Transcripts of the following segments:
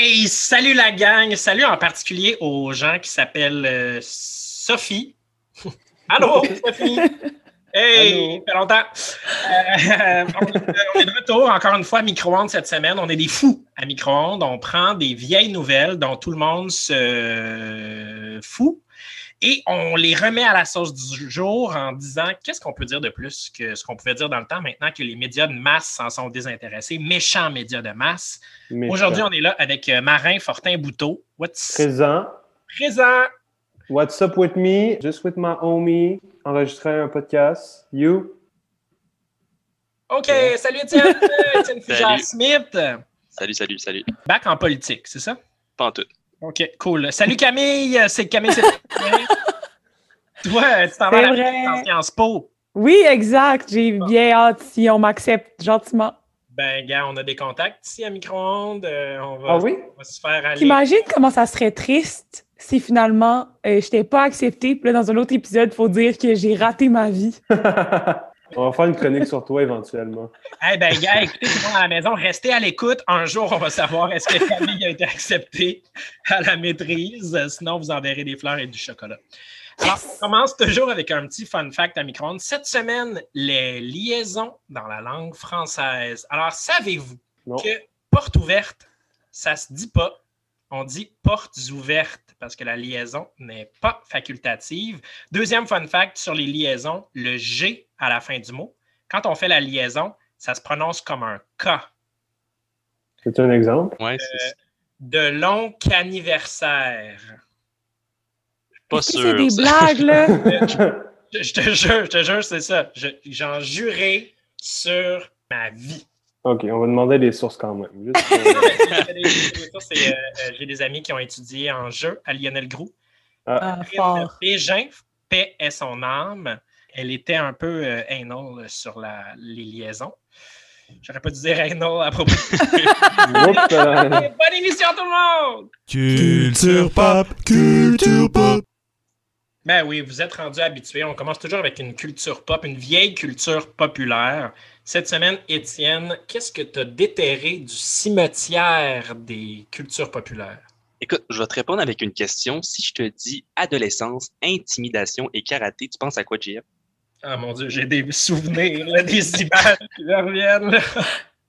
Hey, salut la gang! Salut en particulier aux gens qui s'appellent euh, Sophie. Allô, Sophie! Hey, ça fait longtemps. Euh, on, est de retour encore une fois à micro-ondes cette semaine. On est des fous à micro-ondes. On prend des vieilles nouvelles dont tout le monde se fout et on les remet à la sauce du jour en disant qu'est-ce qu'on peut dire de plus que ce qu'on pouvait dire dans le temps maintenant que les médias de masse s'en sont désintéressés, méchants médias de masse. Méchant. Aujourd'hui, on est là avec euh, Marin Fortin-Bouteau. What's Présent. présent? What's up with me? Just with my homie. Enregistrer un podcast. You? OK, salut Étienne, Étienne Fugère-Smith. Salut, salut, salut. Back en politique, c'est ça? Pas en tout. OK, cool. Salut Camille, c'est Camille. Toi, tu t'en vas à la Sciences Po. Oui, exact. J'ai bien hâte si on m'accepte gentiment. Ben, gars, on a des contacts ici à micro-ondes. euh, on, va, Ah oui? on va se faire aller. T'imagines comment ça serait triste si finalement euh, je n'étais pas acceptée. Puis là, dans un autre épisode, il faut dire que j'ai raté ma vie. On va faire une chronique sur toi éventuellement. Eh ben, gars, écoutez, tout le monde à la maison, restez à l'écoute. Un jour, on va savoir est-ce que Camille a été acceptée à la maîtrise. Sinon, vous enverrez des fleurs et du chocolat. Alors, on commence toujours avec un petit fun fact à micro-ondes. Cette semaine, les liaisons dans la langue française. Alors, savez-vous que porte ouverte, ça se dit pas. On dit portes ouvertes parce que la liaison n'est pas facultative. Deuxième fun fact sur les liaisons, le G à la fin du mot. Quand on fait la liaison, ça se prononce comme un K. C'est un exemple? Ouais, c'est De long qu'anniversaire. pas sûr. c'est des blagues, là? Je, je te jure, je te jure, c'est ça. Je- J'en jurais sur ma vie. OK, on va demander les sources quand même. Juste, euh, euh, euh, J'ai des amis qui ont étudié en jeu à Lionel Groux. Ah, fort. Bégin, paix est son âme. Elle était un peu euh, anal sur la, les liaisons. J'aurais pas dû dire anal à propos. Euh, Bonne émission tout le monde! Culture pop, culture pop. Ben oui, vous êtes rendus habitués. On commence toujours avec une culture pop, une vieille culture populaire. Cette semaine, Étienne, qu'est-ce que tu as déterré du cimetière des cultures populaires? Écoute, je vais te répondre avec une question. Si je te dis adolescence, intimidation et karaté, tu penses à quoi, JF? Ah mon Dieu, j'ai des souvenirs, là, des images qui reviennent. là.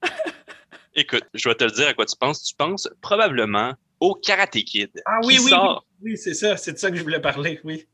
Écoute, je vais te le dire à quoi tu penses. Tu penses probablement au Karate Kid. Ah oui, qui oui, sort- oui, oui, c'est ça, c'est de ça que je voulais parler, oui.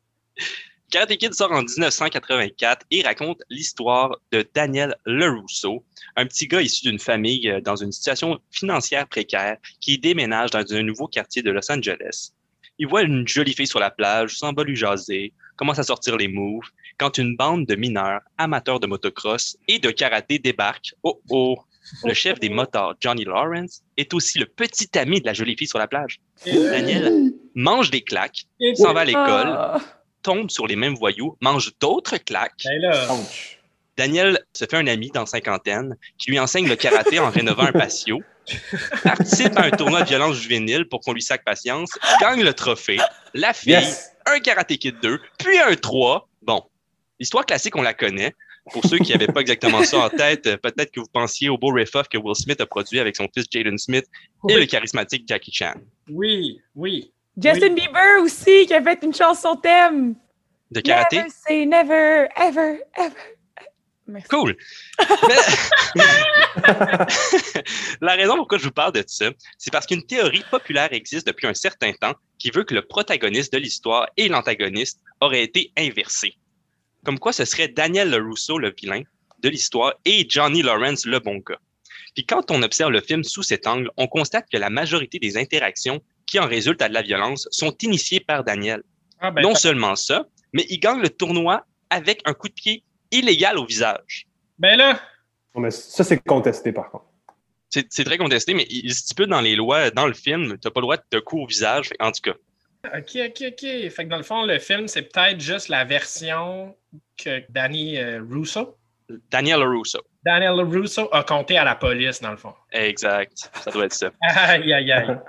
Karate Kid sort en 1984 et raconte l'histoire de Daniel LeRusso, un petit gars issu d'une famille euh, dans une situation financière précaire qui déménage dans un nouveau quartier de Los Angeles. Il voit une jolie fille sur la plage, s'en va lui jaser, commence à sortir les moves, quand une bande de mineurs amateurs de motocross et de karaté débarque. Oh oh! Le chef des motards, Johnny Lawrence, est aussi le petit ami de la jolie fille sur la plage. Daniel mange des claques, s'en va à l'école. Tombe sur les mêmes voyous, mange d'autres claques. Ben là. Daniel se fait un ami dans cinquantaine qui lui enseigne le karaté en rénovant un patio, participe à un tournoi de violence juvénile pour qu'on lui saque patience, gagne le trophée, la fille, Yes! un karaté kid 2, puis un 3. Bon, l'histoire classique, on la connaît. Pour ceux qui n'avaient pas exactement ça en tête, peut-être que vous pensiez au beau riff-off que Will Smith a produit avec son fils Jaden Smith et le charismatique Jackie Chan. oui, oui. Justin Bieber aussi, qui a fait une chanson thème. De karaté? Never say never, ever, ever. Merci. Cool. Mais- La raison pourquoi je vous parle de ça, c'est parce qu'une théorie populaire existe depuis un certain temps qui veut que le protagoniste de l'histoire et l'antagoniste auraient été inversés. Comme quoi ce serait Daniel LaRusso le vilain de l'histoire et Johnny Lawrence le bon gars. Puis quand on observe le film sous cet angle, on constate que la majorité des interactions qui en résultent à de la violence sont initiées par Daniel. Ah, ben, non t'as- seulement ça, mais il gagne le tournoi avec un coup de pied illégal au visage. Ben là, Non, mais ça, c'est contesté, par contre. C'est c'est très contesté, mais il stipule dans les lois, dans le film, tu n'as pas le droit de te couper au visage. En tout cas, OK, OK, OK. Fait que dans le fond, le film, c'est peut-être juste la version que Danny euh, Russo, Daniel Russo. Daniel Russo a compté à la police, dans le fond. Exact. Ça doit être ça. Aïe, aïe, aïe.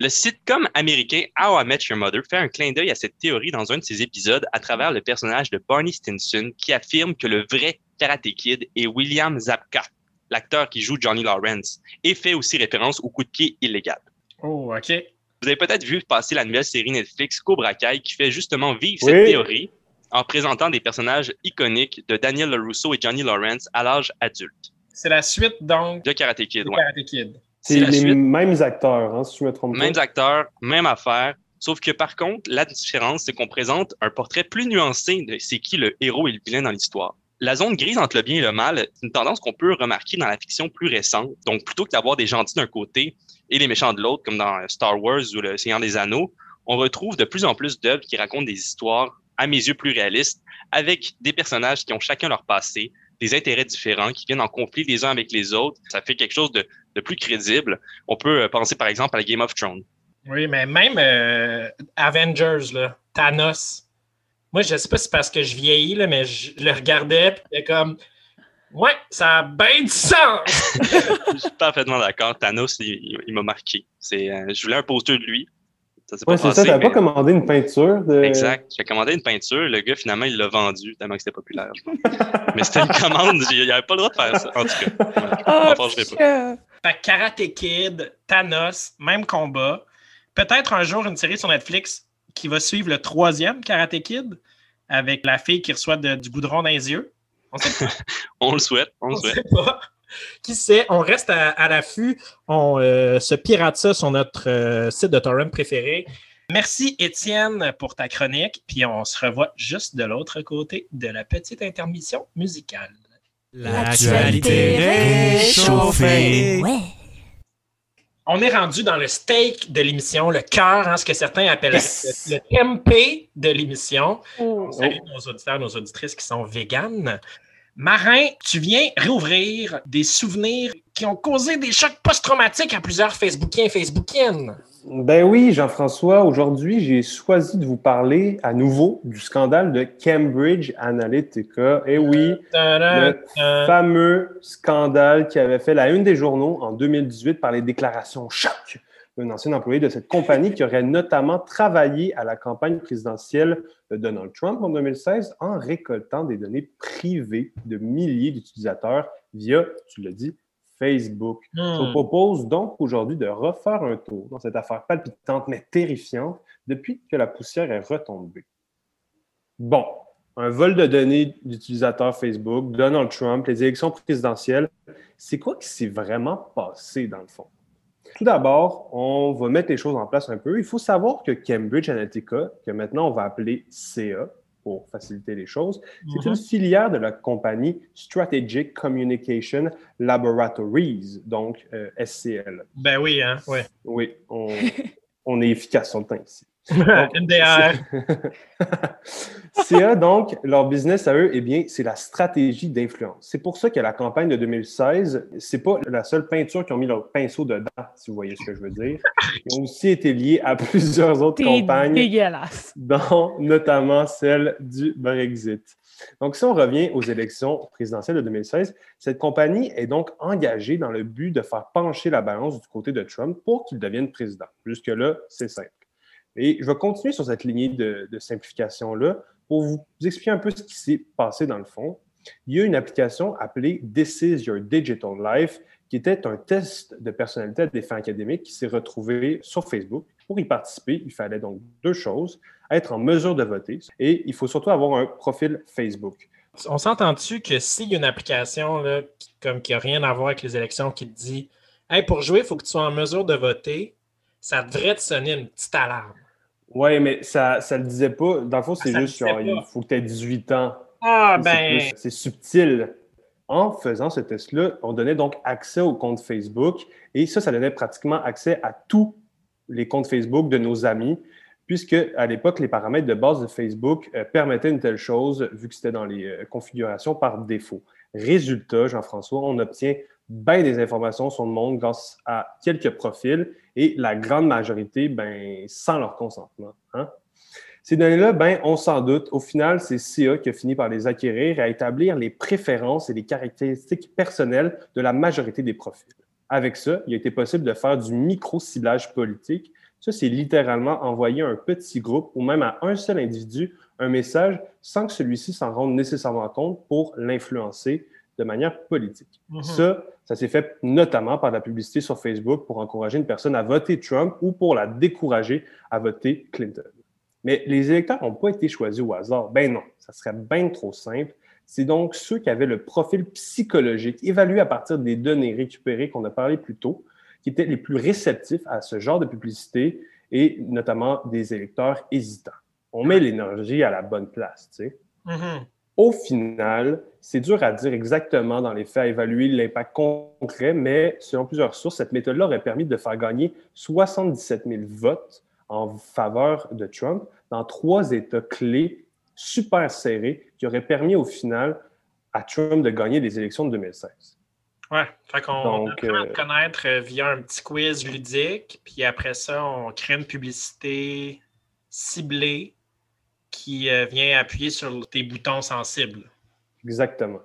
Le sitcom américain How I Met Your Mother fait un clin d'œil à cette théorie dans un de ses épisodes à travers le personnage de Barney Stinson qui affirme que le vrai Karate Kid est William Zabka, l'acteur qui joue Johnny Lawrence, et fait aussi référence au coup de pied illégal. Oh, OK. Vous avez peut-être vu passer la nouvelle série Netflix Cobra Kai qui fait justement vivre Oui. cette théorie en présentant des personnages iconiques de Daniel LaRusso et Johnny Lawrence à l'âge adulte C'est la suite, donc, de Karate Kid. de ouais. Karate Kid. C'est C'est les suite. mêmes acteurs, hein, si je me trompe Mêmes pas. acteurs, même affaire. Sauf que par contre, la différence, c'est qu'on présente un portrait plus nuancé de c'est qui le héros et le vilain dans l'histoire. La zone grise entre le bien et le mal, c'est une tendance qu'on peut remarquer dans la fiction plus récente. Donc, plutôt que d'avoir des gentils d'un côté et les méchants de l'autre, comme dans Star Wars ou Le Seigneur des Anneaux, on retrouve de plus en plus d'œuvres qui racontent des histoires, à mes yeux, plus réalistes, avec des personnages qui ont chacun leur passé, des intérêts différents, qui viennent en conflit les uns avec les autres. Ça fait quelque chose de, de plus crédible. On peut euh, penser, par exemple, à la Game of Thrones. Oui, mais même euh, Avengers, là, Thanos. Moi, je sais pas si c'est parce que je vieillis, là, mais je le regardais, puis j'étais comme. Ouais, ça a bien du sens! Je suis parfaitement d'accord. Thanos, il, il- il m'a marqué. C'est, euh, je voulais un poster de lui. Ça s'est Ouais, pas c'est passé. ça, t'avais mais- pas commandé une peinture de. Exact. J'ai commandé une peinture. Le gars, finalement, il l'a vendu tellement que c'était populaire. mais c'était une commande. Il avait pas le droit de faire ça. En tout cas, je vais pas. Fait que Karate Kid, Thanos, même combat. Peut-être un jour une série sur Netflix qui va suivre le troisième Karate Kid avec la fille qui reçoit de- du goudron dans les yeux. On sait pas. On le souhaite. On le On souhaite. sait pas. Qui sait? On reste à, à l'affût. On euh, se pirate ça sur notre euh, site de torrent préféré. Merci Étienne pour ta chronique. Puis on se revoit juste de l'autre côté de la petite intermission musicale. L'actualité réchauffée. Ouais. On est rendu dans le steak de l'émission, le cœur, hein, ce que certains appellent Yes. le, le tempeh de l'émission. oh. Salut nos auditeurs, nos auditrices qui sont véganes. Marin, tu viens réouvrir des souvenirs qui ont causé des chocs post-traumatiques à plusieurs Facebookiens et Facebookiennes. Ben oui, Jean-François, aujourd'hui, j'ai choisi de vous parler à nouveau du scandale de Cambridge Analytica. Eh oui, le fameux scandale qui avait fait la une des journaux en 2018 par les déclarations choc d'un ancien employé de cette compagnie qui aurait notamment travaillé à la campagne présidentielle de Donald Trump en 2016 en récoltant des données privées de milliers d'utilisateurs via, tu l'as dit, Facebook. Je vous Hmm. propose donc aujourd'hui de refaire un tour dans cette affaire palpitante mais terrifiante depuis que la poussière est retombée. Bon, un vol de données d'utilisateurs Facebook, Donald Trump, les élections présidentielles, c'est quoi qui s'est vraiment passé dans le fond? Tout d'abord, on va mettre les choses en place un peu. Il faut savoir que Cambridge Analytica, que maintenant on va appeler CA pour faciliter les choses, c'est Mhm. une filière de la compagnie Strategic Communication Laboratories, donc euh, SCL. Ben oui, hein, ouais. Oui, on, on est efficace sur le temps ici. MDR. CA, donc, leur business à eux, eh bien, c'est la stratégie d'influence. C'est pour ça que la campagne de 2016, c'est pas la seule peinture qui ont mis leur pinceau dedans, si vous voyez ce que je veux dire. Ils ont aussi été liés à plusieurs autres campagnes dégueulasse. dont notamment celle du Brexit. Donc, si on revient aux élections présidentielles de 2016, cette compagnie est donc engagée dans le but de faire pencher la balance du côté de Trump pour qu'il devienne président. Jusque-là, c'est simple. Et je vais continuer sur cette lignée de, simplification-là pour vous expliquer un peu ce qui s'est passé dans le fond. Il y a une application appelée This is Your Digital Life qui était un test de personnalité à des fins académiques qui s'est retrouvé sur Facebook. Pour y participer, il fallait donc deux choses être en mesure de voter et il faut surtout avoir un profil Facebook. On s'entend-tu que s'il y a une application qui, comme, qui n'a rien à voir avec les élections qui te dit Hey, pour jouer, il faut que tu sois en mesure de voter, ça devrait te sonner une petite alarme. Oui, mais ça ne le disait pas. Dans le fond, c'est Ah, juste genre, il faut que tu aies 18 ans. Ah, ben. C'est subtil. En faisant ce test-là, on donnait donc accès au compte Facebook et ça, ça donnait pratiquement accès à tous les comptes Facebook de nos amis. puisque à l'époque, les paramètres de base de Facebook euh, permettaient une telle chose, vu que c'était dans les euh, configurations par défaut. Résultat, Jean-François, on obtient bien des informations sur le monde grâce à quelques profils et la grande majorité, ben, sans leur consentement. Hein. Ces données-là, ben, on s'en doute, au final, c'est CA qui a fini par les acquérir et à établir les préférences et les caractéristiques personnelles de la majorité des profils. Avec ça, il a été possible de faire du micro-ciblage politique. Ça, c'est littéralement envoyer un petit groupe ou même à un seul individu un message sans que celui-ci s'en rende nécessairement compte pour l'influencer de manière politique. Mhm. Ça, ça s'est fait notamment par la publicité sur Facebook pour encourager une personne à voter Trump ou pour la décourager à voter Clinton. Mais les électeurs n'ont pas été choisis au hasard. Ben non, ça serait bien trop simple. C'est donc ceux qui avaient le profil psychologique évalué à partir des données récupérées qu'on a parlé plus tôt, qui étaient les plus réceptifs à ce genre de publicité et notamment des électeurs hésitants. On met l'énergie à la bonne place, tu sais. Mhm. Au final, c'est dur à dire exactement dans les faits, à évaluer l'impact concret, mais selon plusieurs sources, cette méthode-là aurait permis de faire gagner 77 000 votes en faveur de Trump dans trois États clés super serrés qui auraient permis au final à Trump de gagner les élections de 2016. Ouais, fait qu'on apprend à euh, te connaître euh, via un petit quiz ludique, puis après ça, on crée une publicité ciblée qui euh, vient appuyer sur tes boutons sensibles. Exactement.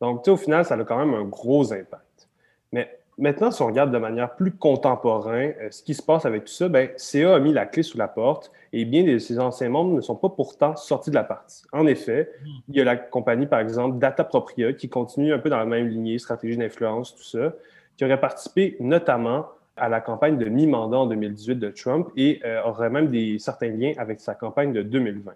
Donc, au final, ça a quand même un gros impact. Mais maintenant, si on regarde de manière plus contemporaine euh, ce qui se passe avec tout ça, ben, CA a mis la clé sous la porte et bien de ses anciens membres ne sont pas pourtant sortis de la partie. En effet, il y a la compagnie, par exemple, Datapropria, qui continue un peu dans la même lignée, stratégie d'influence, tout ça, qui aurait participé notamment à la campagne de mi-mandat en 2018 de Trump et euh, aurait même des, certains liens avec sa campagne de 2020.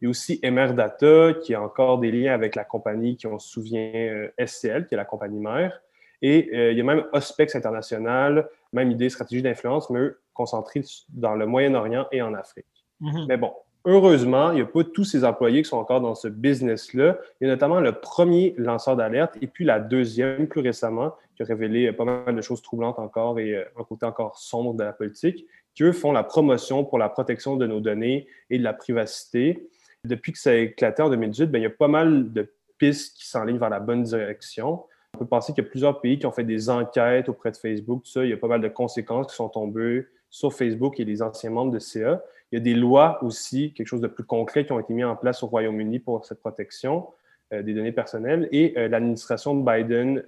Il y a aussi MR Data, qui a encore des liens avec la compagnie qui, on se souvient, euh, SCL, qui est la compagnie mère. Et euh, il y a même Ospex International, même idée, stratégie d'influence, mais eux, concentrés dans le Moyen-Orient et en Afrique. Mhm. Mais bon, heureusement, il n'y a pas tous ces employés qui sont encore dans ce business-là. Il y a notamment le premier lanceur d'alerte et puis la deuxième, plus récemment, qui a révélé euh, pas mal de choses troublantes encore et un côté encore sombre de la politique, qui, eux, font la promotion pour la protection de nos données et de la privacité. Depuis que ça a éclaté en 2018, ben, il y a pas mal de pistes qui s'enlignent vers la bonne direction. On peut penser qu'il y a plusieurs pays qui ont fait des enquêtes auprès de Facebook, tout ça. Il y a pas mal de conséquences qui sont tombées sur Facebook et les anciens membres de CA. Il y a des lois aussi, quelque chose de plus concret, qui ont été mis en place au Royaume-Uni pour cette protection euh, des données personnelles. Et euh, l'administration de Biden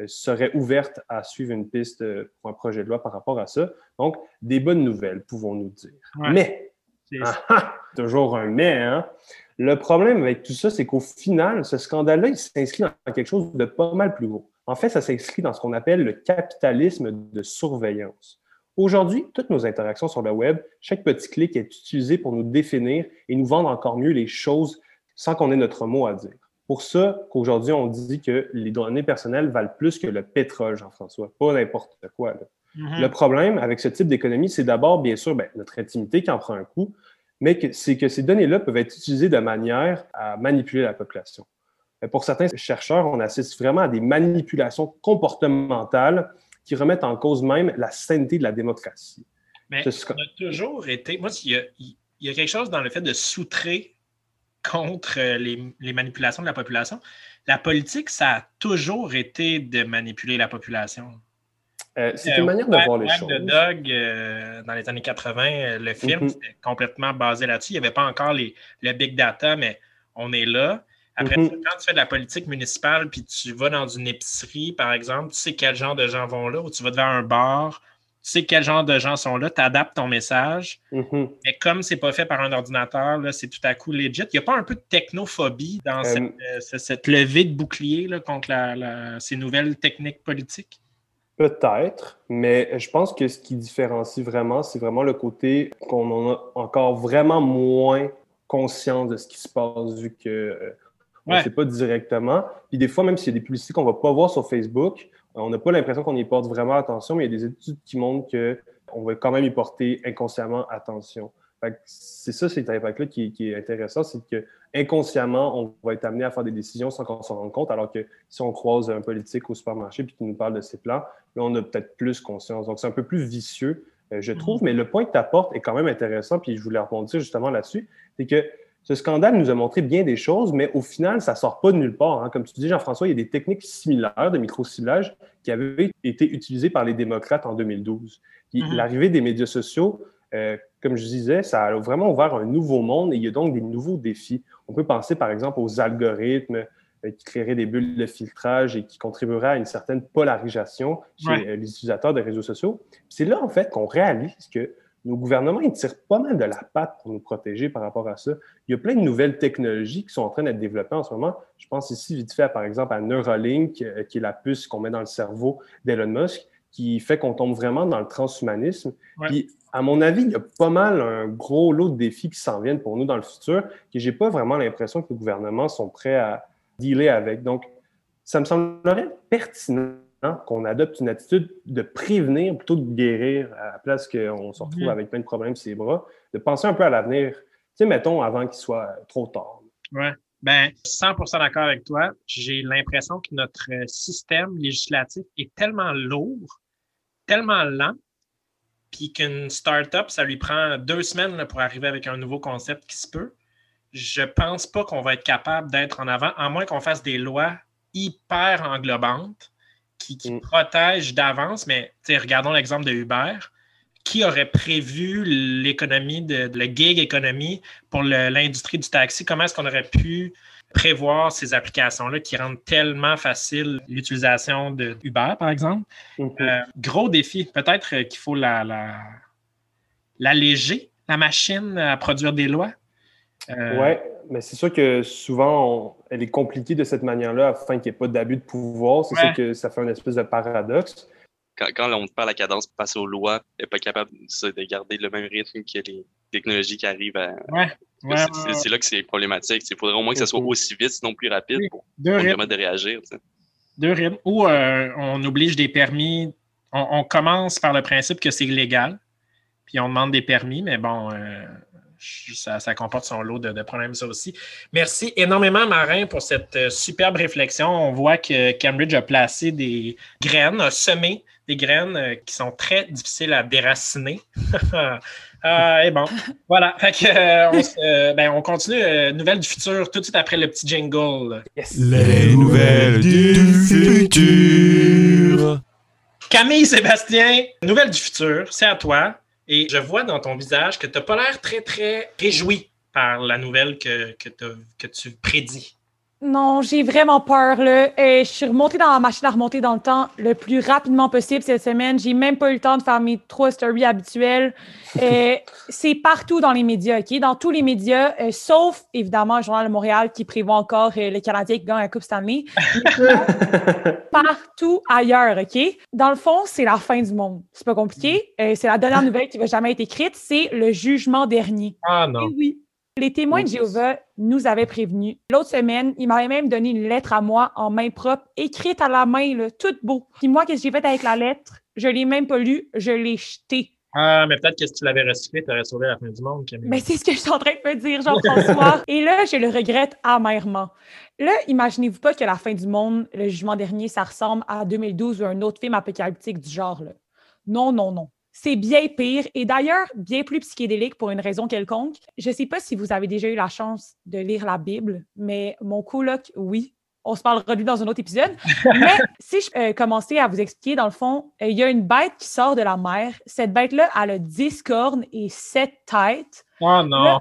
euh, serait ouverte à suivre une piste pour un projet de loi par rapport à ça. Donc, des bonnes nouvelles, pouvons-nous dire. Ouais. Mais, toujours un mais, hein? Le problème avec tout ça, c'est qu'au final, ce scandale-là, il s'inscrit dans quelque chose de pas mal plus gros. En fait, ça s'inscrit dans ce qu'on appelle le capitalisme de surveillance. Aujourd'hui, toutes nos interactions sur le web, chaque petit clic est utilisé pour nous définir et nous vendre encore mieux les choses sans qu'on ait notre mot à dire. Pour ça qu'aujourd'hui, on dit que les données personnelles valent plus que le pétrole, Jean-François, pas n'importe quoi. là. Mhm. Le problème avec ce type d'économie, c'est d'abord, bien sûr, ben, notre intimité qui en prend un coup, mais c'est que ces données-là peuvent être utilisées de manière à manipuler la population. Euh, Pour certains chercheurs, on assiste vraiment à des manipulations comportementales qui remettent en cause même la sainteté de la démocratie. Mais Ce on a toujours été. Moi, il y, a, il y a quelque chose dans le fait de soutrer contre euh, les, les manipulations de la population. La politique, ça a toujours été de manipuler la population. Euh, c'est Euh, une manière de voir les choses. de Dog, euh, dans les années 80, euh, le film, c'était complètement basé là-dessus. Il n'y avait pas encore les, le big data, mais on est là. Après, Mhm. quand tu fais de la politique municipale, puis tu vas dans une épicerie, par exemple, tu sais quel genre de gens vont là, ou tu vas devant un bar, tu sais quel genre de gens sont là, tu adaptes ton message. Mhm. Mais comme c'est pas fait par un ordinateur, c'est tout à coup legit. Il n'y a pas un peu de technophobie dans Euh, cette, euh, ce- cette levée de bouclier là, contre la- la- ces nouvelles techniques politiques? Peut-être, mais je pense que ce qui différencie vraiment, c'est vraiment le côté qu'on en a encore vraiment moins conscience de ce qui se passe vu que euh, on ne Ouais. sait pas directement. Puis des fois, même s'il y a des publicités qu'on ne va pas voir sur Facebook, euh, on n'a pas l'impression qu'on y porte vraiment attention, mais il y a des études qui montrent qu'on va quand même y porter inconsciemment attention. C'est ça, cet impact-là qui, qui est intéressant, c'est que inconsciemment, on va être amené à faire des décisions sans qu'on s'en rende compte, alors que si on croise un politique au supermarché puis qu'il nous parle de ses plans, là, on a peut-être plus conscience. Donc, c'est un peu plus vicieux euh, je trouve. Mais le point que tu apportes est quand même intéressant, puis je voulais rebondir justement là-dessus, c'est que ce scandale nous a montré bien des choses, mais au final, ça ne sort pas de nulle part. hein. Comme tu dis, Jean-François, il y a des techniques similaires de micro-ciblage qui avaient été utilisées par les démocrates en 2012. Puis Mhm. L'arrivée des médias sociaux, euh, comme je disais, ça a vraiment ouvert un nouveau monde et il y a donc des nouveaux défis. On peut penser par exemple aux algorithmes euh, qui créeraient des bulles de filtrage et qui contribueraient à une certaine polarisation chez Ouais. euh, les utilisateurs des réseaux sociaux. C'est là en fait qu'on réalise que nos gouvernements ils tirent pas mal de la patte pour nous protéger par rapport à ça. Il y a plein de nouvelles technologies qui sont en train d'être développées en ce moment. Je pense ici vite fait, par exemple, à Neuralink, qui est la puce qu'on met dans le cerveau d'Elon Musk, qui fait qu'on tombe vraiment dans le transhumanisme. Ouais. Puis, à mon avis, il y a pas mal un gros lot de défis qui s'en viennent pour nous dans le futur, que j'ai pas vraiment l'impression que les gouvernements sont prêts à dealer avec. Donc, ça me semblerait pertinent qu'on adopte une attitude de prévenir plutôt que de guérir à la place qu'on se retrouve avec plein de problèmes sur les bras, de penser un peu à l'avenir. Tu sais, mettons, avant qu'il soit trop tard. Ouais. Ben, 100% d'accord avec toi. J'ai l'impression que notre système législatif est tellement lourd, tellement lent, puis qu'une start-up, ça lui prend deux semaines là, pour arriver avec un nouveau concept qui se peut. Je pense pas qu'on va être capable d'être en avant, à moins qu'on fasse des lois hyper englobantes qui, qui Mm. protègent d'avance. Mais regardons l'exemple de Uber. Qui aurait prévu l'économie, de, de la gig économie pour l'industrie du taxi? Comment est-ce qu'on aurait pu prévoir ces applications-là qui rendent tellement facile l'utilisation de Uber, par exemple? Euh, gros défi. Peut-être euh, qu'il faut la, la- l'alléger, la machine à produire des lois. Euh, Oui, mais c'est sûr que souvent, on- elle est compliquée de cette manière-là afin qu'il n'y ait pas d'abus de pouvoir. C'est Ouais. ça que ça fait un espèce de paradoxe. Quand, quand on parle la cadence pour passer aux lois, elle n'est pas capable de garder le même rythme que les technologies qui arrivent à. Ouais, ouais, c'est, là que c'est problématique. Il faudrait au moins que ça soit aussi vite, sinon plus rapide, pour, permettre de réagir. Deux rythmes. Ou euh, on oblige des permis. On, on commence par le principe que c'est illégal, puis on demande des permis, mais bon, euh, ça, ça comporte son lot de, de problèmes, ça aussi. Merci énormément, Marin, pour cette euh, superbe réflexion. On voit que Cambridge a placé des graines, a semé des graines qui sont très difficiles à déraciner. Euh, et bon, voilà. Fait que, euh, on, euh, ben, on continue. euh, nouvelle du futur tout de suite après le petit jingle. Yes! Les nouvelles du futur. Camille Sébastien, nouvelle du futur, c'est à toi. Et je vois dans ton visage que tu n'as pas l'air très, très réjoui par la nouvelle que, que tu prédis. Non, j'ai vraiment peur. Là. Euh, je suis remontée dans la machine à remonter dans le temps le plus rapidement possible cette semaine. J'ai même pas eu le temps de faire mes trois stories habituelles. Euh, c'est partout dans les médias, OK? Dans tous les médias, euh, sauf évidemment le Journal de Montréal qui prévoit encore euh, les Canadiens qui gagnent la Coupe Stanley. partout ailleurs, OK? Dans le fond, c'est la fin du monde. C'est pas compliqué. Euh, c'est la dernière nouvelle qui va jamais être écrite. C'est le jugement dernier. Ah non. Eh oui. Les témoins de. Jéhovah nous avaient prévenus. L'autre semaine, ils m'avaient même donné une lettre à moi en main propre, écrite à la main, là, toute beau. Puis moi, qu'est-ce que j'ai fait avec la lettre? Je l'ai même pas lue, je l'ai jetée. Ah, mais peut-être que si tu l'avais recyclé, tu aurais sauvé la fin du monde, Camille. Mais c'est ce que je suis en train de me dire, Jean-François. Et là, je le regrette amèrement. Là, imaginez-vous pas que la fin du monde, le jugement dernier, ça ressemble à 2012 ou un autre film apocalyptique du genre. Là. Non, non, non. C'est bien pire et d'ailleurs bien plus psychédélique pour une raison quelconque. Je ne sais pas si vous avez déjà eu la chance de lire la Bible, mais mon coloc, oui. On se parlera de lui dans un autre épisode. Mais si je euh, commençais à vous expliquer, dans le fond, euh, il y a une bête qui sort de la mer. Cette bête-là, elle a 10 cornes et 7 têtes. Oh non. Là,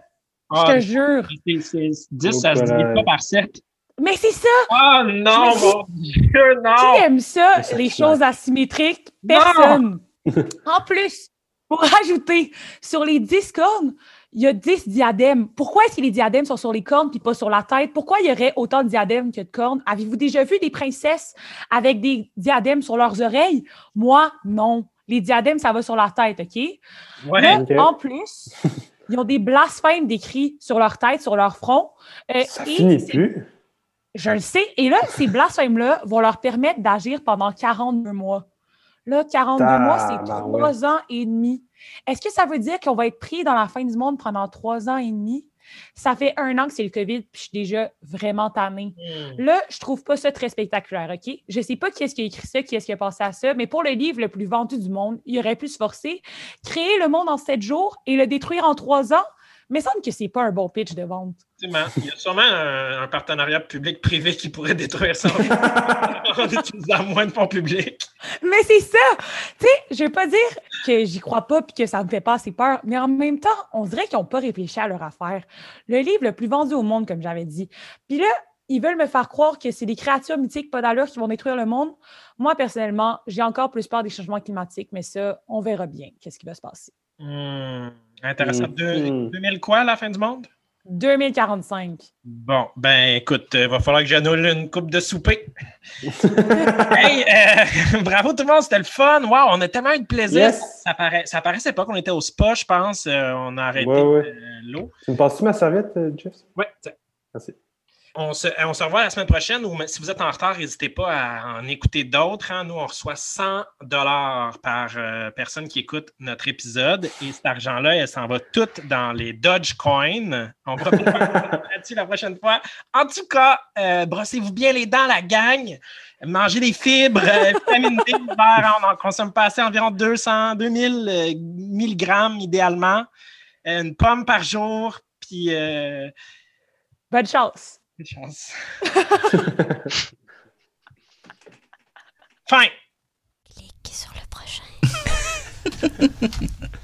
Je Ah, te jure. c'est- c'est- 10, ça se divise pas par 7. Mais c'est ça! Oh non, mon Dieu, non! Qui aime ça, les choses asymétriques? Non! En plus, pour rajouter, sur les 10 cornes, il y a 10 diadèmes. Pourquoi est-ce que les diadèmes sont sur les cornes puis pas sur la tête? Pourquoi il y aurait autant de diadèmes que de cornes? Avez-vous déjà vu des princesses avec des diadèmes sur leurs oreilles? Moi, non. Les diadèmes, ça va sur la tête, OK? Ouais. En plus, ils ont des blasphèmes décrits sur leur tête, sur leur front. Euh, Ça et finit plus. je le sais. Et là, ces blasphèmes-là vont leur permettre d'agir pendant 42 mois. Là, 42 mois, c'est trois ans et demi. Est-ce que ça veut dire qu'on va être pris dans la fin du monde pendant trois ans et demi? Ça fait un an que c'est le COVID, puis je suis déjà vraiment tannée. Hmm. Là, je trouve pas ça très spectaculaire, OK? Je sais pas qui est-ce qui a écrit ça, qui est-ce qui a pensé à ça, mais pour le livre le plus vendu du monde, il aurait pu se forcer, créer le monde en sept jours et le détruire en trois ans? Mais il semble que c'est pas un bon pitch de vente. Il y a sûrement un, un partenariat public-privé qui pourrait détruire ça en, utilisant moins de fonds publics. Mais c'est ça! Tu sais, je veux pas dire que j'y crois pas puis que ça me fait pas assez peur, mais en même temps, on dirait qu'ils n'ont pas réfléchi à leur affaire. Le livre le plus vendu au monde, comme j'avais dit. Puis là, ils veulent me faire croire que c'est des créatures mythiques pas d'allure qui vont détruire le monde. Moi, personnellement, j'ai encore plus peur des changements climatiques, mais ça, on verra bien qu'est-ce qui va se passer. Hmm. Intéressant. Deux- Mhm. 2000 quoi à la fin du monde? 2045. Bon, ben écoute, il va falloir que j'annule une coupe de souper. hey, euh, bravo tout le monde, c'était le fun. Wow, on a tellement eu de plaisir. Yes. Ça, paraît, ça paraissait pas qu'on était au spa, je pense. Euh, on a arrêté Ouais, ouais. euh, l'eau. Tu me passes-tu ma serviette, euh, Jeff? Ouais, tiens. Merci. On se, on se revoit la semaine prochaine ou si vous êtes en retard, n'hésitez pas à en écouter d'autres. hein. Nous, on reçoit 100 dollars par euh, personne qui écoute notre épisode et cet argent-là, elle s'en va tout dans les Dogecoin. On va là-dessus la prochaine fois. En tout cas, euh, brossez-vous bien les dents, la gang. Mangez des fibres, euh, vitamine D on en consomme pas assez, environ 200, 2000 euh, milligrammes idéalement. Euh, une pomme par jour, puis... euh, Bonne chance! Bonne chance. fin. Clique sur le prochain.